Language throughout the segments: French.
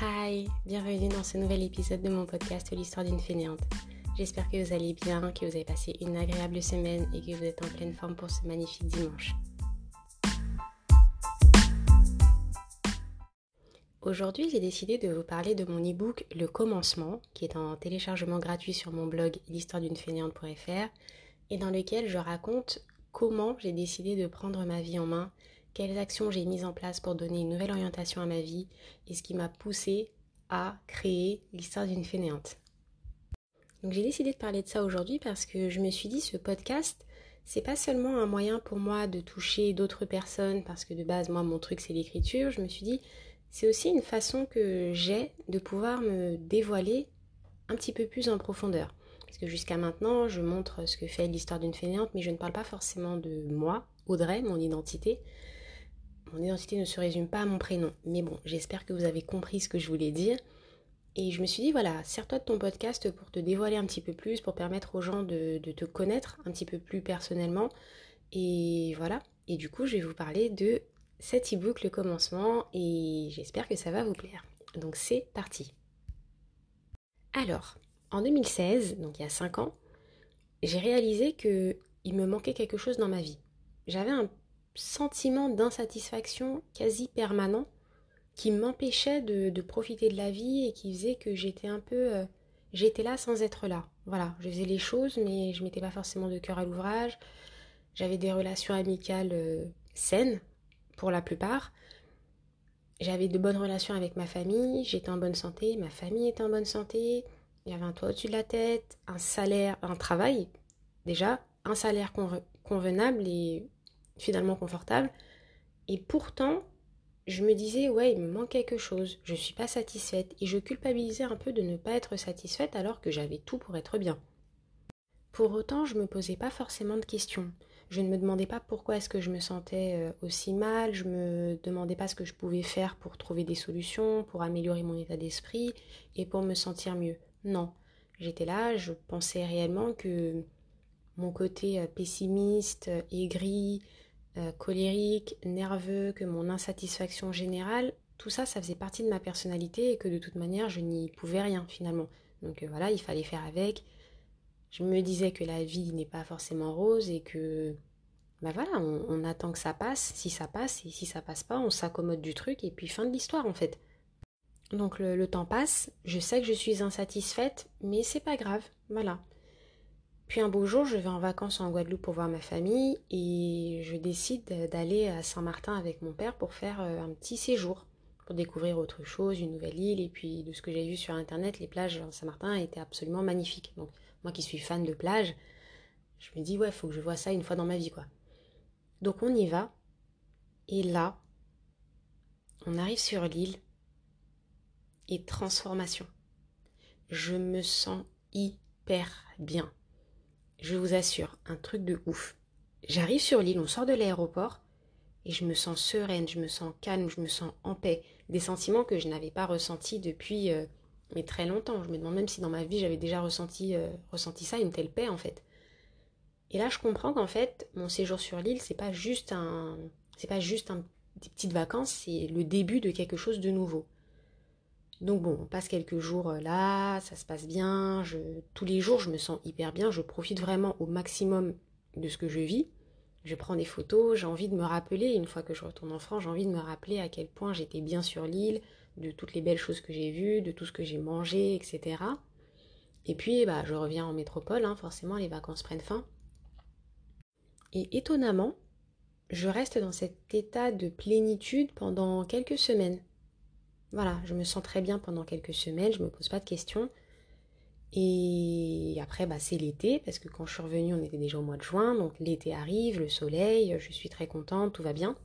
Hi, bienvenue dans ce nouvel épisode de mon podcast L'histoire d'une fainéante. J'espère que vous allez bien, que vous avez passé une agréable semaine et que vous êtes en pleine forme pour ce magnifique dimanche. Aujourd'hui, j'ai décidé de vous parler de mon e-book Le commencement, qui est en téléchargement gratuit sur mon blog l'histoire d'une fainéante.fr et dans lequel je raconte comment j'ai décidé de prendre ma vie en main quelles actions j'ai mises en place pour donner une nouvelle orientation à ma vie et ce qui m'a poussé à créer l'histoire d'une fainéante. Donc j'ai décidé de parler de ça aujourd'hui parce que je me suis dit ce podcast c'est pas seulement un moyen pour moi de toucher d'autres personnes parce que de base moi mon truc c'est l'écriture, je me suis dit c'est aussi une façon que j'ai de pouvoir me dévoiler un petit peu plus en profondeur. Parce que jusqu'à maintenant, je montre ce que fait l'histoire d'une fainéante, mais je ne parle pas forcément de moi, Audrey, mon identité. Mon identité ne se résume pas à mon prénom. Mais bon, j'espère que vous avez compris ce que je voulais dire. Et je me suis dit, voilà, sers-toi de ton podcast pour te dévoiler un petit peu plus, pour permettre aux gens de, te connaître un petit peu plus personnellement. Et voilà. Et du coup, je vais vous parler de cet e-book, le commencement, et j'espère que ça va vous plaire. Donc c'est parti. Alors, en 2016, donc il y a 5 ans, j'ai réalisé que il me manquait quelque chose dans ma vie. J'avais un sentiment d'insatisfaction quasi permanent qui m'empêchait de, profiter de la vie et qui faisait que j'étais un peu... Euh, j'étais là sans être là. Voilà, je faisais les choses mais je mettais pas forcément de cœur à l'ouvrage. J'avais des relations amicales euh, saines pour la plupart. J'avais de bonnes relations avec ma famille, j'étais en bonne santé, ma famille était en bonne santé, il y avait un toit au-dessus de la tête, un salaire, un travail déjà, un salaire convenable et finalement confortable. Et pourtant, je me disais, ouais, il me manque quelque chose, je ne suis pas satisfaite. Et je culpabilisais un peu de ne pas être satisfaite alors que j'avais tout pour être bien. Pour autant, je ne me posais pas forcément de questions. Je ne me demandais pas pourquoi est-ce que je me sentais euh, aussi mal, je me demandais pas ce que je pouvais faire pour trouver des solutions, pour améliorer mon état d'esprit et pour me sentir mieux. Non, j'étais là, je pensais réellement que mon côté euh, pessimiste, aigri, euh, colérique, nerveux, que mon insatisfaction générale, tout ça, ça faisait partie de ma personnalité et que de toute manière, je n'y pouvais rien finalement. Donc euh, voilà, il fallait faire avec. Je me disais que la vie n'est pas forcément rose et que, ben voilà, on, attend que ça passe. Si ça passe et si ça passe pas, on s'accommode du truc et puis fin de l'histoire en fait. Donc le, le temps passe, je sais que je suis insatisfaite, mais c'est pas grave, voilà. Puis un beau jour, je vais en vacances en Guadeloupe pour voir ma famille et je décide d'aller à Saint-Martin avec mon père pour faire euh, un petit séjour, pour découvrir autre chose, une nouvelle île. Et puis de ce que j'ai vu sur internet, les plages à Saint-Martin étaient absolument magnifiques. Donc moi qui suis fan de plage, je me dis ouais, faut que je vois ça une fois dans ma vie quoi. Donc on y va. Et là, on arrive sur l'île et transformation. Je me sens hyper bien je vous assure, un truc de ouf. J'arrive sur l'île, on sort de l'aéroport, et je me sens sereine, je me sens calme, je me sens en paix. Des sentiments que je n'avais pas ressentis depuis euh, mais très longtemps. Je me demande même si dans ma vie j'avais déjà ressenti, euh, ressenti ça, une telle paix en fait. Et là je comprends qu'en fait mon séjour sur l'île c'est pas juste un c'est pas juste un, des petites vacances, c'est le début de quelque chose de nouveau. Donc bon, on passe quelques jours euh, là, ça se passe bien, tous les jours je me sens hyper bien, je profite vraiment au maximum de ce que je vis. Je prends des photos, j'ai envie de me rappeler, une fois que je retourne en France, j'ai envie de me rappeler à quel point j'étais bien sur l'île, de toutes les belles choses que j'ai vues, de tout ce que j'ai mangé, etc. Et puis bah, je reviens en métropole, hein, forcément les vacances prennent fin. Et étonnamment, je reste dans cet état de plénitude pendant quelques semaines. Voilà, je me sens très bien pendant quelques semaines, je me pose pas de questions. Et après, bah, c'est l'été, parce que quand je suis revenue, on était déjà au mois de juin, donc l'été arrive, le soleil, je suis très contente, tout va bien.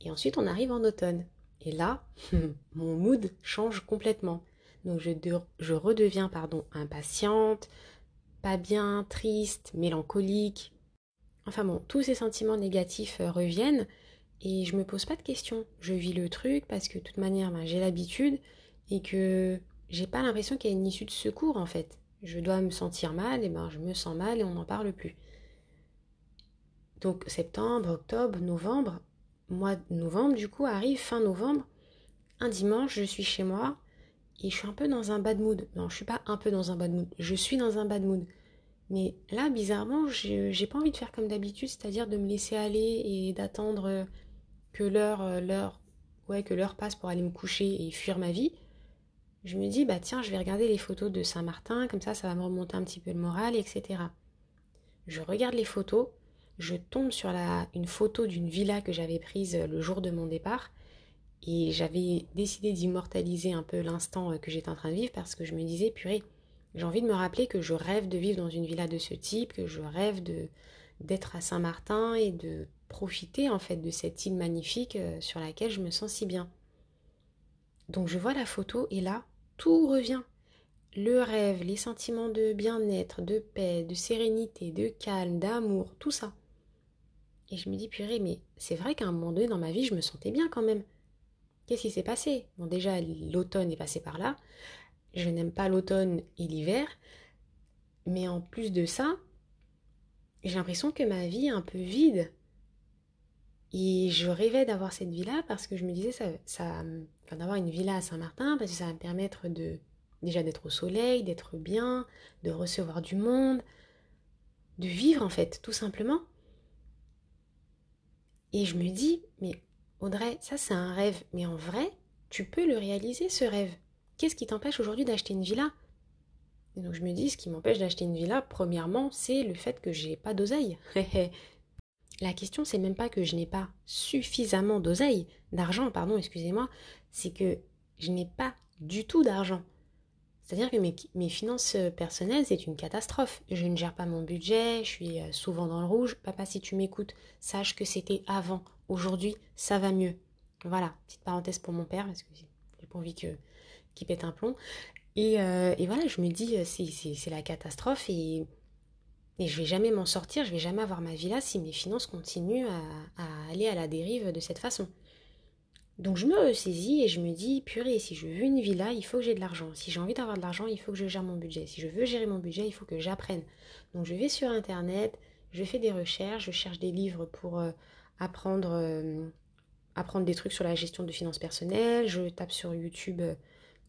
Et ensuite, on arrive en automne. Et là, mon mood change complètement. Donc je, je redeviens pardon, impatiente, pas bien, triste, mélancolique. Enfin bon, tous ces sentiments négatifs euh, reviennent et je me pose pas de questions. Je vis le truc parce que de toute manière, ben, j'ai l'habitude et que j'ai pas l'impression qu'il y a une issue de secours en fait. Je dois me sentir mal, et ben je me sens mal et on n'en parle plus. Donc septembre, octobre, novembre, mois de novembre du coup arrive fin novembre. Un dimanche, je suis chez moi et je suis un peu dans un bad mood. Non, je suis pas un peu dans un bad mood, je suis dans un bad mood. Mais là, bizarrement, j'ai pas envie de faire comme d'habitude, c'est-à-dire de me laisser aller et d'attendre que l'heure, l'heure, ouais, que l'heure passe pour aller me coucher et fuir ma vie. Je me dis, bah tiens, je vais regarder les photos de Saint-Martin, comme ça, ça va me remonter un petit peu le moral, etc. Je regarde les photos, je tombe sur la, une photo d'une villa que j'avais prise le jour de mon départ, et j'avais décidé d'immortaliser un peu l'instant que j'étais en train de vivre parce que je me disais, purée, j'ai envie de me rappeler que je rêve de vivre dans une villa de ce type, que je rêve de d'être à Saint-Martin et de profiter en fait de cette île magnifique euh, sur laquelle je me sens si bien. Donc je vois la photo et là, tout revient. Le rêve, les sentiments de bien-être, de paix, de sérénité, de calme, d'amour, tout ça. Et je me dis, purée, mais c'est vrai qu'à un moment donné dans ma vie, je me sentais bien quand même. Qu'est-ce qui s'est passé? Bon, déjà, l'automne est passé par là je n'aime pas l'automne et l'hiver. Mais en plus de ça, j'ai l'impression que ma vie est un peu vide. Et je rêvais d'avoir cette villa parce que je me disais ça, d'avoir une villa à Saint-Martin parce que ça va me permettre de déjà d'être au soleil, d'être bien, de recevoir du monde, de vivre en fait, tout simplement. Et je me dis, mais Audrey, ça c'est un rêve, mais en vrai, tu peux le réaliser ce rêve. Qu'est-ce qui t'empêche aujourd'hui d'acheter une villa? Et donc je me dis, ce qui m'empêche d'acheter une villa, premièrement, c'est le fait que j'ai pas d'oseille. La question, c'est même pas que je n'ai pas suffisamment d'oseille, d'argent, pardon, excusez-moi, c'est que je n'ai pas du tout d'argent. C'est-à-dire que mes, finances personnelles, c'est une catastrophe. Je ne gère pas mon budget, je suis euh, souvent dans le rouge. Papa, si tu m'écoutes, sache que c'était avant. Aujourd'hui, ça va mieux. Voilà, petite parenthèse pour mon père, parce que j'ai pas envie que qui pète un plomb. Et, euh, et voilà, je me dis, euh, c'est la catastrophe et, et je vais jamais m'en sortir, je vais jamais avoir ma villa si mes finances continuent à, aller à la dérive de cette façon. Donc je me ressaisis et je me dis, purée, si je veux une villa, il faut que j'ai de l'argent. Si j'ai envie d'avoir de l'argent, il faut que je gère mon budget. Si je veux gérer mon budget, il faut que j'apprenne. Donc je vais sur Internet, je fais des recherches, je cherche des livres pour euh, apprendre, apprendre des trucs sur la gestion de finances personnelles, je tape sur YouTube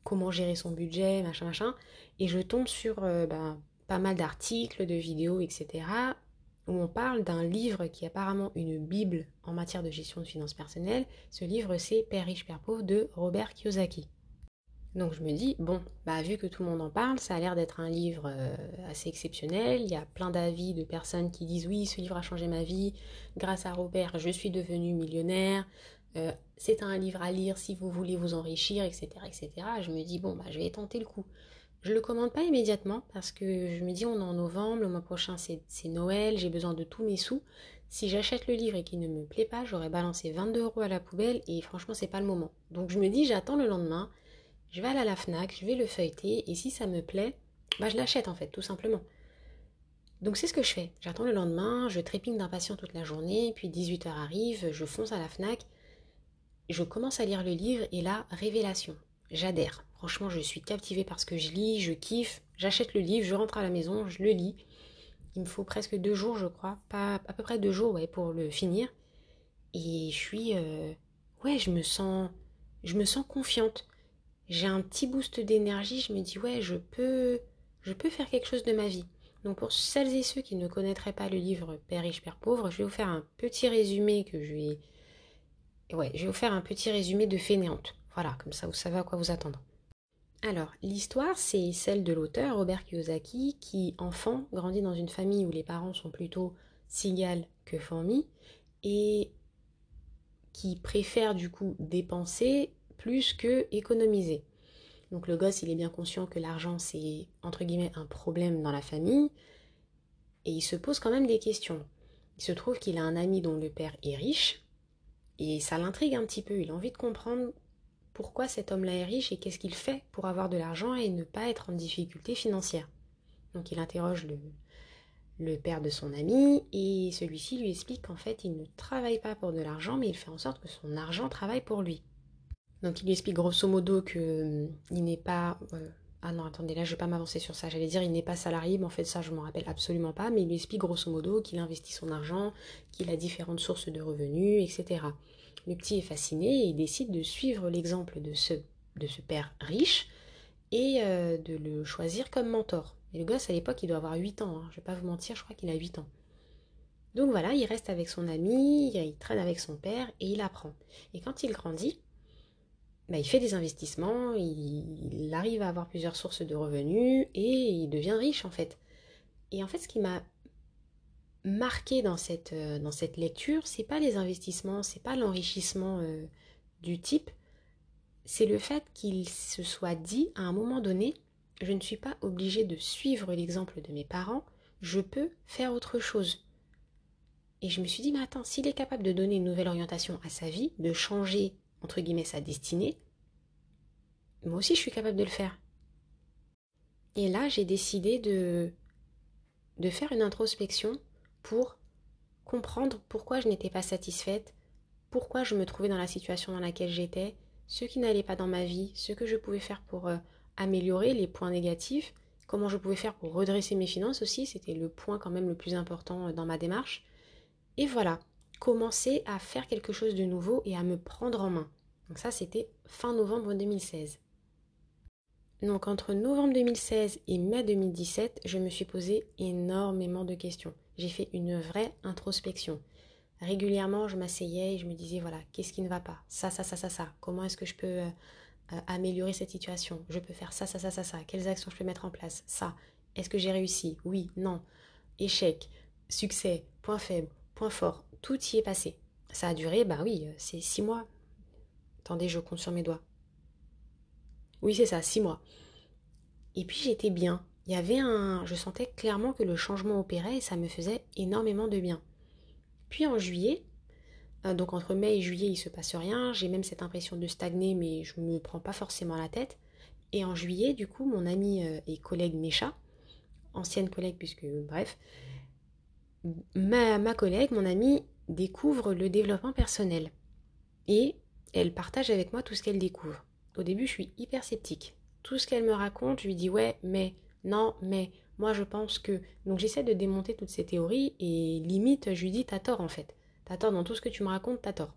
comment gérer son budget, machin, machin. Et je tombe sur euh, ben, pas mal d'articles, de vidéos, etc. où on parle d'un livre qui est apparemment une bible en matière de gestion de finances personnelles. Ce livre, c'est Père riche, Père pauvre de Robert Kiyosaki. Donc je me dis, bon, bah vu que tout le monde en parle, ça a l'air d'être un livre euh, assez exceptionnel. Il y a plein d'avis de personnes qui disent oui, ce livre a changé ma vie. Grâce à Robert, je suis devenue millionnaire. Euh, c'est un livre à lire si vous voulez vous enrichir, etc. etc. Je me dis, bon, bah, je vais tenter le coup. Je le commande pas immédiatement parce que je me dis, on est en novembre, le mois prochain c'est Noël, j'ai besoin de tous mes sous. Si j'achète le livre et qu'il ne me plaît pas, j'aurais balancé 22 euros à la poubelle et franchement, c'est pas le moment. Donc je me dis, j'attends le lendemain, je vais aller à la Fnac, je vais le feuilleter et si ça me plaît, bah, je l'achète en fait, tout simplement. Donc c'est ce que je fais. J'attends le lendemain, je trépigne d'impatience toute la journée, puis 18h arrive, je fonce à la Fnac je commence à lire le livre et là, révélation. J'adhère. Franchement, je suis captivée parce que je lis, je kiffe. J'achète le livre, je rentre à la maison, je le lis. Il me faut presque deux jours, je crois. Pas à peu près deux jours, ouais, pour le finir. Et je suis, euh, ouais, je me sens, je me sens confiante. J'ai un petit boost d'énergie. Je me dis, ouais, je peux, je peux faire quelque chose de ma vie. Donc pour celles et ceux qui ne connaîtraient pas le livre Père riche, Père pauvre, je vais vous faire un petit résumé que je vais ouais, je vais vous faire un petit résumé de Fainéante. Voilà, comme ça vous savez à quoi vous attendre. Alors, l'histoire, c'est celle de l'auteur Robert Kiyosaki qui, enfant, grandit dans une famille où les parents sont plutôt cigales que fourmis et qui préfère du coup dépenser plus que économiser. Donc le gosse, il est bien conscient que l'argent, c'est entre guillemets un problème dans la famille et il se pose quand même des questions. Il se trouve qu'il a un ami dont le père est riche et ça l'intrigue un petit peu. Il a envie de comprendre pourquoi cet homme-là est riche et qu'est-ce qu'il fait pour avoir de l'argent et ne pas être en difficulté financière. Donc il interroge le, père de son ami et celui-ci lui explique qu'en fait il ne travaille pas pour de l'argent mais il fait en sorte que son argent travaille pour lui. Donc il lui explique grosso modo qu'il euh, n'est pas euh, ah non, attendez, là, je vais pas m'avancer sur ça. J'allais dire, il n'est pas salarié, mais en fait, ça, je m'en rappelle absolument pas. Mais il lui explique grosso modo qu'il investit son argent, qu'il a différentes sources de revenus, etc. Le petit est fasciné et il décide de suivre l'exemple de ce, père riche et euh, de le choisir comme mentor. Et le gosse, à l'époque, il doit avoir 8 ans. Hein. Je vais pas vous mentir, je crois qu'il a 8 ans. Donc voilà, il reste avec son ami, il traîne avec son père et il apprend. Et quand il grandit, bah, il fait des investissements, il, arrive à avoir plusieurs sources de revenus et il devient riche en fait. Et en fait, ce qui m'a marqué dans cette, euh, dans cette lecture, c'est pas les investissements, c'est pas l'enrichissement euh, du type, c'est le fait qu'il se soit dit à un moment donné, je ne suis pas obligé de suivre l'exemple de mes parents, je peux faire autre chose. Et je me suis dit, mais attends, s'il est capable de donner une nouvelle orientation à sa vie, de changer entre guillemets, sa destinée, moi aussi je suis capable de le faire. Et là, j'ai décidé de, de faire une introspection pour comprendre pourquoi je n'étais pas satisfaite, pourquoi je me trouvais dans la situation dans laquelle j'étais, ce qui n'allait pas dans ma vie, ce que je pouvais faire pour euh, améliorer les points négatifs, comment je pouvais faire pour redresser mes finances aussi, c'était le point quand même le plus important euh, dans ma démarche. Et voilà, commencer à faire quelque chose de nouveau et à me prendre en main. Donc ça, c'était fin novembre 2016. Donc entre novembre 2016 et mai 2017, je me suis posé énormément de questions. J'ai fait une vraie introspection. Régulièrement, je m'asseyais et je me disais, voilà, qu'est-ce qui ne va pas? Ça, ça, ça, ça, ça. Comment est-ce que je peux euh, euh, améliorer cette situation? Je peux faire ça, ça, ça, ça, ça. Quelles actions je peux mettre en place? Ça. Est-ce que j'ai réussi? Oui, non. Échec, succès, point faible, point fort tout y est passé. Ça a duré, bah oui, euh, c'est six mois. Attendez, je compte sur mes doigts. Oui, c'est ça, six mois. Et puis j'étais bien. Il y avait un. Je sentais clairement que le changement opérait et ça me faisait énormément de bien. Puis en juillet, euh, donc entre mai et juillet, il se passe rien. J'ai même cette impression de stagner, mais je ne me prends pas forcément la tête. Et en juillet, du coup, mon ami euh, et collègue Mécha, ancienne collègue, puisque bref, ma, collègue, mon amie, découvre le développement personnel. Et elle partage avec moi tout ce qu'elle découvre. Au début, je suis hyper sceptique. Tout ce qu'elle me raconte, je lui dis ouais, mais, non, mais, moi je pense que. Donc j'essaie de démonter toutes ces théories et limite, je lui dis t'as tort en fait. T'as tort dans tout ce que tu me racontes, t'as tort.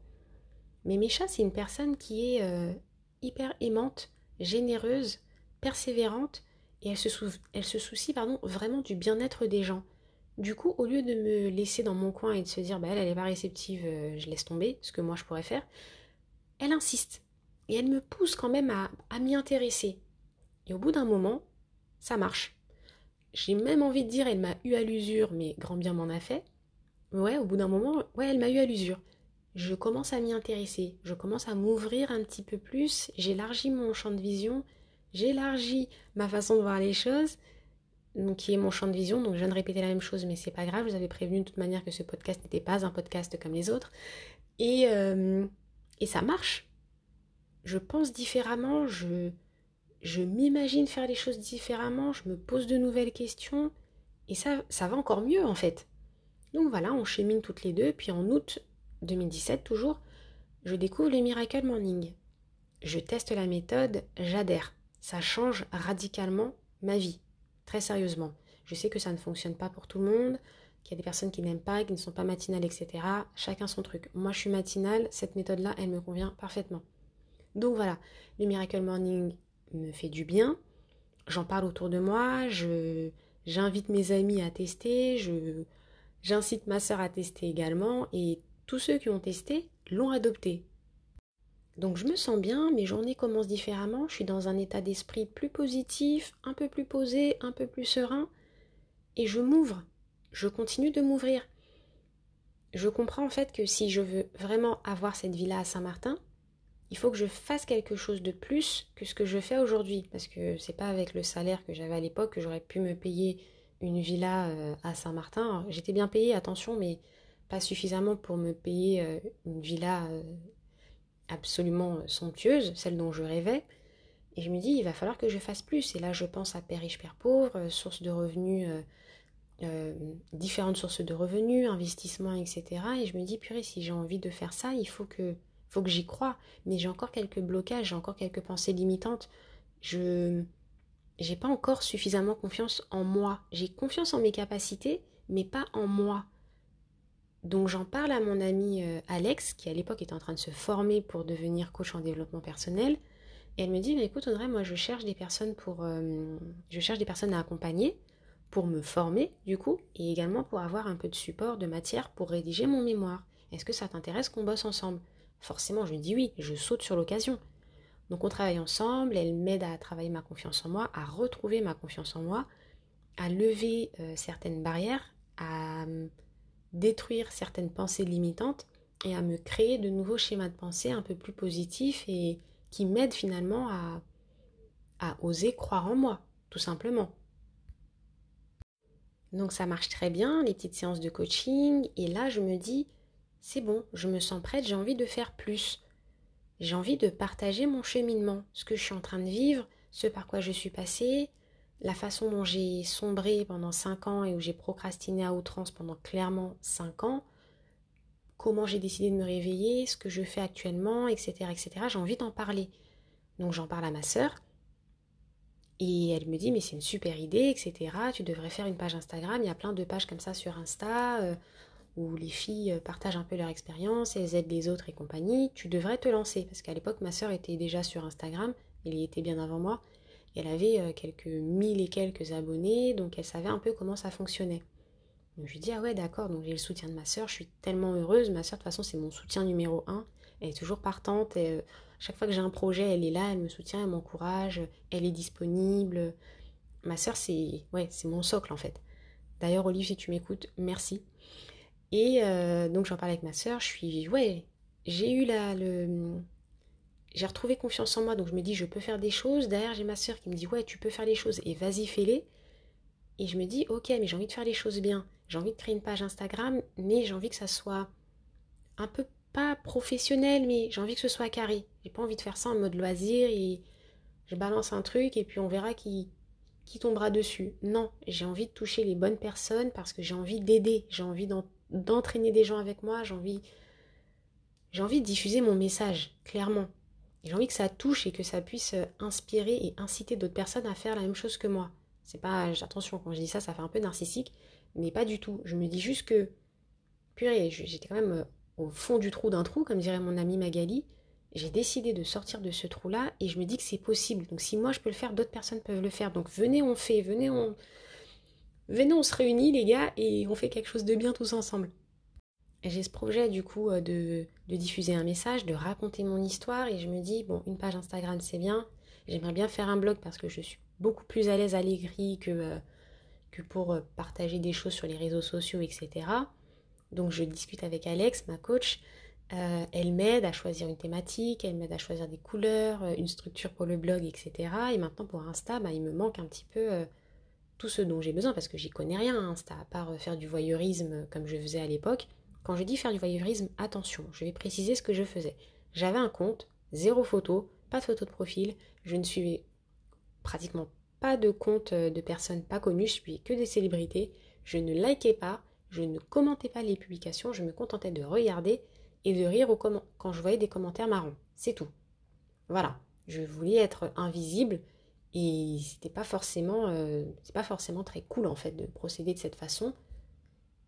Mais Mécha, c'est une personne qui est euh, hyper aimante, généreuse, persévérante et elle se, elle se soucie pardon, vraiment du bien-être des gens. Du coup, au lieu de me laisser dans mon coin et de se dire, bah elle, elle est pas réceptive, euh, je laisse tomber, ce que moi je pourrais faire, elle insiste. Et elle me pousse quand même à, à m'y intéresser. Et au bout d'un moment, ça marche. J'ai même envie de dire, elle m'a eu à l'usure, mais grand bien m'en a fait. Ouais, au bout d'un moment, ouais, elle m'a eu à l'usure. Je commence à m'y intéresser, je commence à m'ouvrir un petit peu plus, j'élargis mon champ de vision, j'élargis ma façon de voir les choses, donc, qui est mon champ de vision. Donc je viens de répéter la même chose, mais c'est pas grave. Je vous avais prévenu de toute manière que ce podcast n'était pas un podcast comme les autres. Et, euh, et ça marche. Je pense différemment, je, je m'imagine faire les choses différemment, je me pose de nouvelles questions. Et ça, va encore mieux en fait. Donc voilà, on chemine toutes les deux. Puis en août 2017, toujours, je découvre le Miracle Morning. Je teste la méthode, j'adhère. Ça change radicalement ma vie très sérieusement. Je sais que ça ne fonctionne pas pour tout le monde, qu'il y a des personnes qui n'aiment pas, qui ne sont pas matinales, etc. Chacun son truc. Moi, je suis matinale, cette méthode-là, elle me convient parfaitement. Donc voilà, le Miracle Morning me fait du bien. J'en parle autour de moi, je j'invite mes amis à tester, je j'incite ma sœur à tester également et tous ceux qui ont testé l'ont adopté. Donc je me sens bien, mes journées commencent différemment, je suis dans un état d'esprit plus positif, un peu plus posé, un peu plus serein, et je m'ouvre, je continue de m'ouvrir. Je comprends en fait que si je veux vraiment avoir cette villa à Saint-Martin, il faut que je fasse quelque chose de plus que ce que je fais aujourd'hui, parce que c'est pas avec le salaire que j'avais à l'époque que j'aurais pu me payer une villa euh, à Saint-Martin. J'étais bien payée, attention, mais pas suffisamment pour me payer euh, une villa euh, absolument somptueuse, celle dont je rêvais. Et je me dis, il va falloir que je fasse plus. Et là, je pense à Père riche, Père pauvre, sources de revenus, différentes sources de revenus, investissements, etc. Et je me dis, purée, si j'ai envie de faire ça, il faut que, faut que j'y croie. Mais j'ai encore quelques blocages, j'ai encore quelques pensées limitantes. Je, j'ai pas encore suffisamment confiance en moi. J'ai confiance en mes capacités, mais pas en moi. Donc j'en parle à mon ami euh, Alex, qui à l'époque était en train de se former pour devenir coach en développement personnel. Et elle me dit, mais écoute Audrey, moi je cherche des personnes pour, euh, je cherche des personnes à accompagner pour me former du coup, et également pour avoir un peu de support de matière pour rédiger mon mémoire. Est-ce que ça t'intéresse qu'on bosse ensemble? Forcément, je dis oui, je saute sur l'occasion. Donc on travaille ensemble, elle m'aide à travailler ma confiance en moi, à retrouver ma confiance en moi, à lever euh, certaines barrières, à détruire certaines pensées limitantes et à me créer de nouveaux schémas de pensée un peu plus positifs et qui m'aident finalement à oser croire en moi, tout simplement. Donc ça marche très bien, les petites séances de coaching, et là je me dis, c'est bon, je me sens prête, j'ai envie de faire plus. J'ai envie de partager mon cheminement, ce que je suis en train de vivre, ce par quoi je suis passée, la façon dont j'ai sombré pendant 5 ans et où j'ai procrastiné à outrance pendant clairement 5 ans, comment j'ai décidé de me réveiller, ce que je fais actuellement, etc. etc. J'ai envie d'en parler. Donc j'en parle à ma sœur. Et elle me dit, mais c'est une super idée, etc. Tu devrais faire une page Instagram. Il y a plein de pages comme ça sur Insta euh, les filles euh, partagent un peu leur expérience, elles aident les autres et compagnie. Tu devrais te lancer. Parce qu'à l'époque, ma sœur était déjà sur Instagram. Elle y était bien avant moi. Elle avait euh, quelques mille et quelques abonnés, donc elle savait un peu comment ça fonctionnait. Je lui dis ah ouais d'accord, donc j'ai le soutien de ma soeur, je suis tellement heureuse. Ma soeur de toute façon c'est mon soutien numéro un. Elle est toujours partante. Euh, chaque fois que j'ai un projet, elle est là, elle me soutient, elle m'encourage, elle est disponible. Ma soeur c'est ouais c'est mon socle en fait. D'ailleurs Olive si tu m'écoutes, merci. Et euh, donc j'en parle avec ma soeur, je suis ouais j'ai eu la, le, j'ai retrouvé confiance en moi, donc je me dis je peux faire des choses. Derrière, j'ai ma soeur qui me dit ouais, tu peux faire les choses et vas-y, fais-les. Et je me dis ok, mais j'ai envie de faire les choses bien. J'ai envie de créer une page Instagram, mais j'ai envie que ça soit un peu pas professionnel, mais j'ai envie que ce soit carré. J'ai pas envie de faire ça en mode loisir et je balance un truc et puis on verra qui, qui tombera dessus. Non, j'ai envie de toucher les bonnes personnes parce que j'ai envie d'aider, j'ai envie d'entraîner des gens avec moi, j'ai envie, j'ai envie de diffuser mon message, clairement. J'ai envie que ça touche et que ça puisse euh, inspirer et inciter d'autres personnes à faire la même chose que moi. C'est pas, attention, quand je dis ça, ça fait un peu narcissique, mais pas du tout. Je me dis juste que, purée, j'étais quand même euh, au fond du trou d'un trou, comme dirait mon amie Magali. J'ai décidé de sortir de ce trou-là et je me dis que c'est possible. Donc si moi je peux le faire, d'autres personnes peuvent le faire. Donc venez, on fait, venez, on, venez, on se réunit les gars et on fait quelque chose de bien tous ensemble j'ai ce projet du coup euh, de, diffuser un message, de raconter mon histoire et je me dis bon une page Instagram c'est bien, j'aimerais bien faire un blog parce que je suis beaucoup plus à l'aise à l'écrit que, euh, que pour euh, partager des choses sur les réseaux sociaux etc. Donc je discute avec Alex, ma coach, elle m'aide à choisir une thématique, elle m'aide à choisir des couleurs, une structure pour le blog etc. Et maintenant pour Insta bah, il me manque un petit peu tout ce dont j'ai besoin parce que j'y connais rien Insta à part faire du voyeurisme comme je faisais à l'époque. Quand je dis faire du voyeurisme, attention, je vais préciser ce que je faisais. J'avais un compte, zéro photo, pas de photo de profil, je ne suivais pratiquement pas de compte euh, de personnes pas connues, je suivais que des célébrités, je ne likais pas, je ne commentais pas les publications, je me contentais de regarder et de rire quand je voyais des commentaires marrons. C'est tout. Voilà, je voulais être invisible et c'était pas forcément euh, c'est pas forcément très cool en fait de procéder de cette façon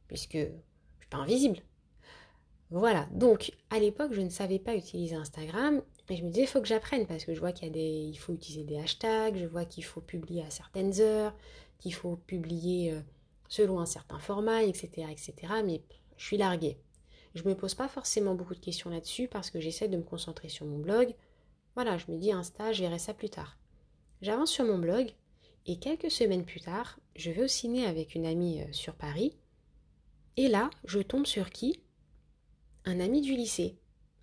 puisque invisible. Voilà, donc à l'époque, je ne savais pas utiliser Instagram et je me disais, il faut que j'apprenne parce que je vois qu'il y a des, il faut utiliser des hashtags, je vois qu'il faut publier à certaines heures, qu'il faut publier euh, selon un certain format, etc., etc. Mais je suis larguée. Je me pose pas forcément beaucoup de questions là-dessus parce que j'essaie de me concentrer sur mon blog. Voilà, je me dis Insta, je verrai ça plus tard. J'avance sur mon blog et quelques semaines plus tard, je vais au ciné avec une amie euh, sur Paris et là, je tombe sur qui? Un ami du lycée.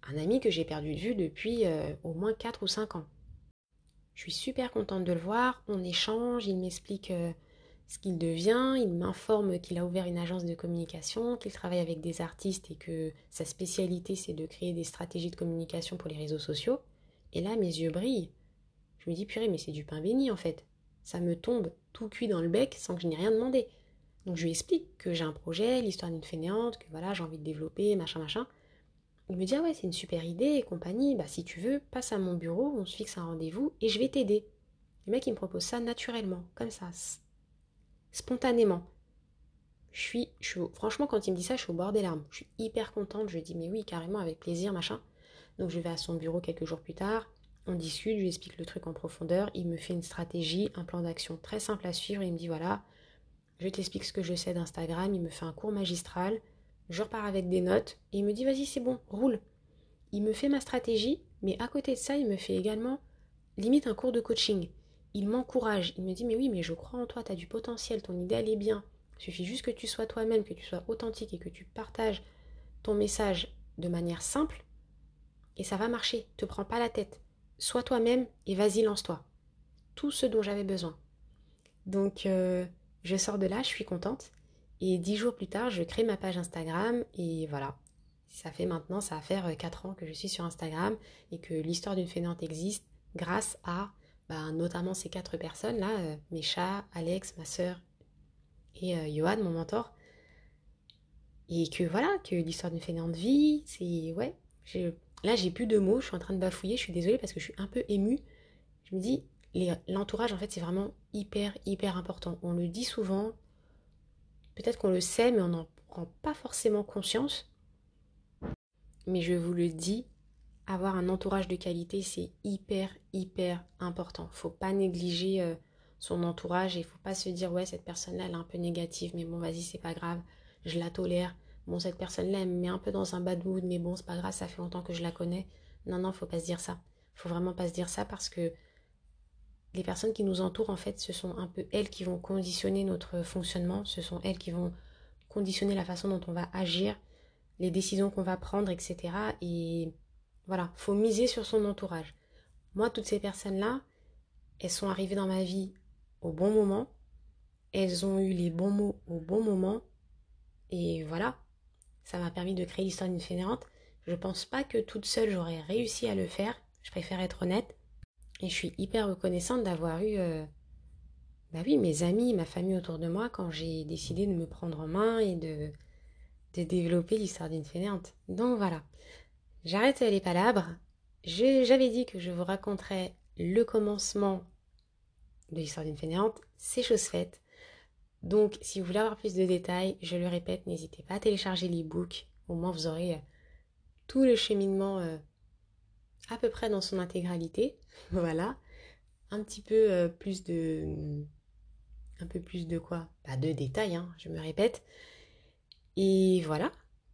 Un ami que j'ai perdu de vue depuis euh, au moins 4 ou 5 ans. Je suis super contente de le voir, on échange, il m'explique euh, ce qu'il devient, il m'informe qu'il a ouvert une agence de communication, qu'il travaille avec des artistes et que sa spécialité c'est de créer des stratégies de communication pour les réseaux sociaux. Et là, mes yeux brillent. Je me dis, purée, mais c'est du pain béni en fait. Ça me tombe tout cuit dans le bec sans que je n'ai rien demandé. Donc je lui explique que j'ai un projet, l'histoire d'une fainéante, que voilà, j'ai envie de développer, machin, machin. Il me dit ah ouais, c'est une super idée et compagnie, bah si tu veux, passe à mon bureau, on se fixe un rendez-vous et je vais t'aider. Le mec, il me propose ça naturellement, comme ça, spontanément. Je suis, je franchement, quand il me dit ça, je suis au bord des larmes. Je suis hyper contente. Je dis, mais oui, carrément, avec plaisir, machin. Donc, je vais à son bureau quelques jours plus tard. On discute, je lui explique le truc en profondeur. Il me fait une stratégie, un plan d'action très simple à suivre. Il me dit, voilà, je t'explique ce que je sais d'Instagram. Il me fait un cours magistral. Je repars avec des notes. Et il me dit, vas-y, c'est bon, roule. Il me fait ma stratégie. Mais à côté de ça, il me fait également limite un cours de coaching. Il m'encourage. Il me dit, mais oui, mais je crois en toi, tu as du potentiel, ton idéal est bien. Il suffit juste que tu sois toi-même, que tu sois authentique et que tu partages ton message de manière simple et ça va marcher. Te prends pas la tête. Sois toi-même et vas-y, lance-toi. Tout ce dont j'avais besoin. Donc, euh, je sors de là, je suis contente. Et dix jours plus tard, je crée ma page Instagram et voilà. Ça fait maintenant, ça va faire euh, quatre ans que je suis sur Instagram et que l'histoire d'une fainéante existe grâce à bah, notamment ces quatre personnes-là, euh, mes chats, Alex, ma soeur et Johan, mon mentor. Et que voilà, que l'histoire d'une fainéante vie, c'est. Ouais, là j'ai plus de mots, je suis en train de bafouiller, je suis désolée parce que je suis un peu émue. Je me dis, l'entourage en fait c'est vraiment hyper, hyper important. On le dit souvent, peut-être qu'on le sait, mais on n'en prend pas forcément conscience. Mais je vous le dis, avoir un entourage de qualité, c'est hyper, hyper important. Faut pas négliger. Euh, son entourage et faut pas se dire ouais cette personne-là elle est un peu négative mais bon vas-y c'est pas grave, je la tolère. Bon cette personne-là elle me met un peu dans un bad mood mais bon c'est pas grave, ça fait longtemps que je la connais. Non non, faut pas se dire ça. Faut vraiment pas se dire ça parce que les personnes qui nous entourent en fait ce sont un peu elles qui vont conditionner notre fonctionnement, ce sont elles qui vont conditionner la façon dont on va agir, les décisions qu'on va prendre, etc. Et voilà, faut miser sur son entourage. Moi, toutes ces personnes-là, elles sont arrivées dans ma vie au bon moment. Elles ont eu les bons mots au bon moment. Et voilà, ça m'a permis de créer l'histoire d'une fainéante. Je pense pas que toute seule j'aurais réussi à le faire. Je préfère être honnête. Et je suis hyper reconnaissante d'avoir eu, euh, bah oui, mes amis, ma famille autour de moi quand j'ai décidé de me prendre en main et de, de développer l'histoire d'une fainéante. Donc voilà, j'arrête les palabres. J'avais dit que je vous raconterais le commencement de l'histoire d'une fainéante, c'est chose faite. Donc, si vous voulez avoir plus de détails, je le répète, n'hésitez pas à télécharger l'e-book. Au moins, vous aurez euh, tout le cheminement euh, à peu près dans son intégralité. voilà. Un petit peu euh, plus de. Un peu plus de quoi? Pas de détails, hein, je me répète. Et voilà.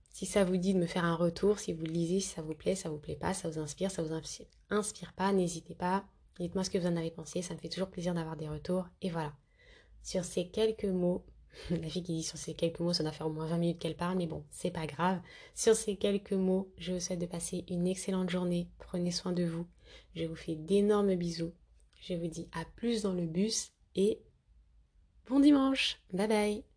Si ça vous dit de me faire un retour, si vous le lisez, si ça vous plaît, ça vous plaît pas, ça vous inspire, ça vous inspire pas, n'hésitez pas Dites-moi ce que vous en avez pensé, ça me fait toujours plaisir d'avoir des retours. Et voilà. Sur ces quelques mots, la fille qui dit sur ces quelques mots, ça doit faire au moins 20 minutes qu'elle parle, mais bon, c'est pas grave. Sur ces quelques mots, je vous souhaite de passer une excellente journée. Prenez soin de vous. Je vous fais d'énormes bisous. Je vous dis à plus dans le bus et bon dimanche. Bye bye.